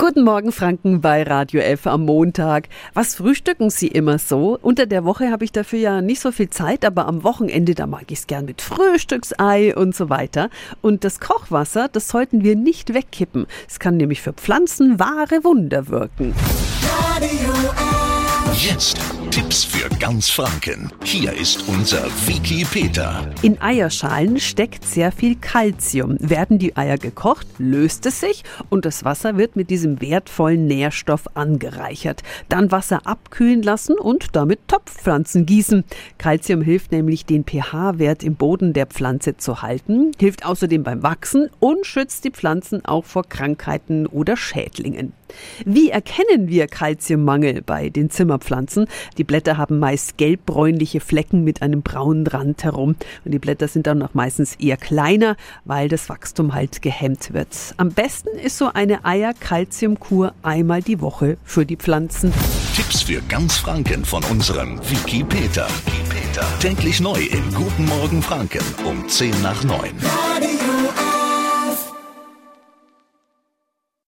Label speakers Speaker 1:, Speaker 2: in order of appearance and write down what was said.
Speaker 1: Guten Morgen, Franken bei Radio F am Montag. Was frühstücken Sie immer so? Unter der Woche habe ich dafür ja nicht so viel Zeit, aber am Wochenende, da mag ich es gern mit Frühstücksei und so weiter. Und das Kochwasser, das sollten wir nicht wegkippen. Es kann nämlich für Pflanzen wahre Wunder wirken.
Speaker 2: Radio F.
Speaker 3: Jetzt Tipps für ganz Franken. Hier ist unser Wiki Peter.
Speaker 1: In Eierschalen steckt sehr viel Kalzium. Werden die Eier gekocht, löst es sich und das Wasser wird mit diesem wertvollen Nährstoff angereichert. Dann Wasser abkühlen lassen und damit Topfpflanzen gießen. Kalzium hilft nämlich, den pH-Wert im Boden der Pflanze zu halten, hilft außerdem beim Wachsen und schützt die Pflanzen auch vor Krankheiten oder Schädlingen. Wie erkennen wir Kalziummangel bei den Zimmerpflanzen? Die Blätter haben meist gelbbräunliche Flecken mit einem braunen Rand herum. Und die Blätter sind dann auch meistens eher kleiner, weil das Wachstum halt gehemmt wird. Am besten ist so eine Eier-Kalziumkur einmal die Woche für die Pflanzen.
Speaker 3: Tipps für ganz Franken von unserem Wiki Peter. Peter. Täglich neu in Guten Morgen Franken um 10 nach 9.
Speaker 2: Radio.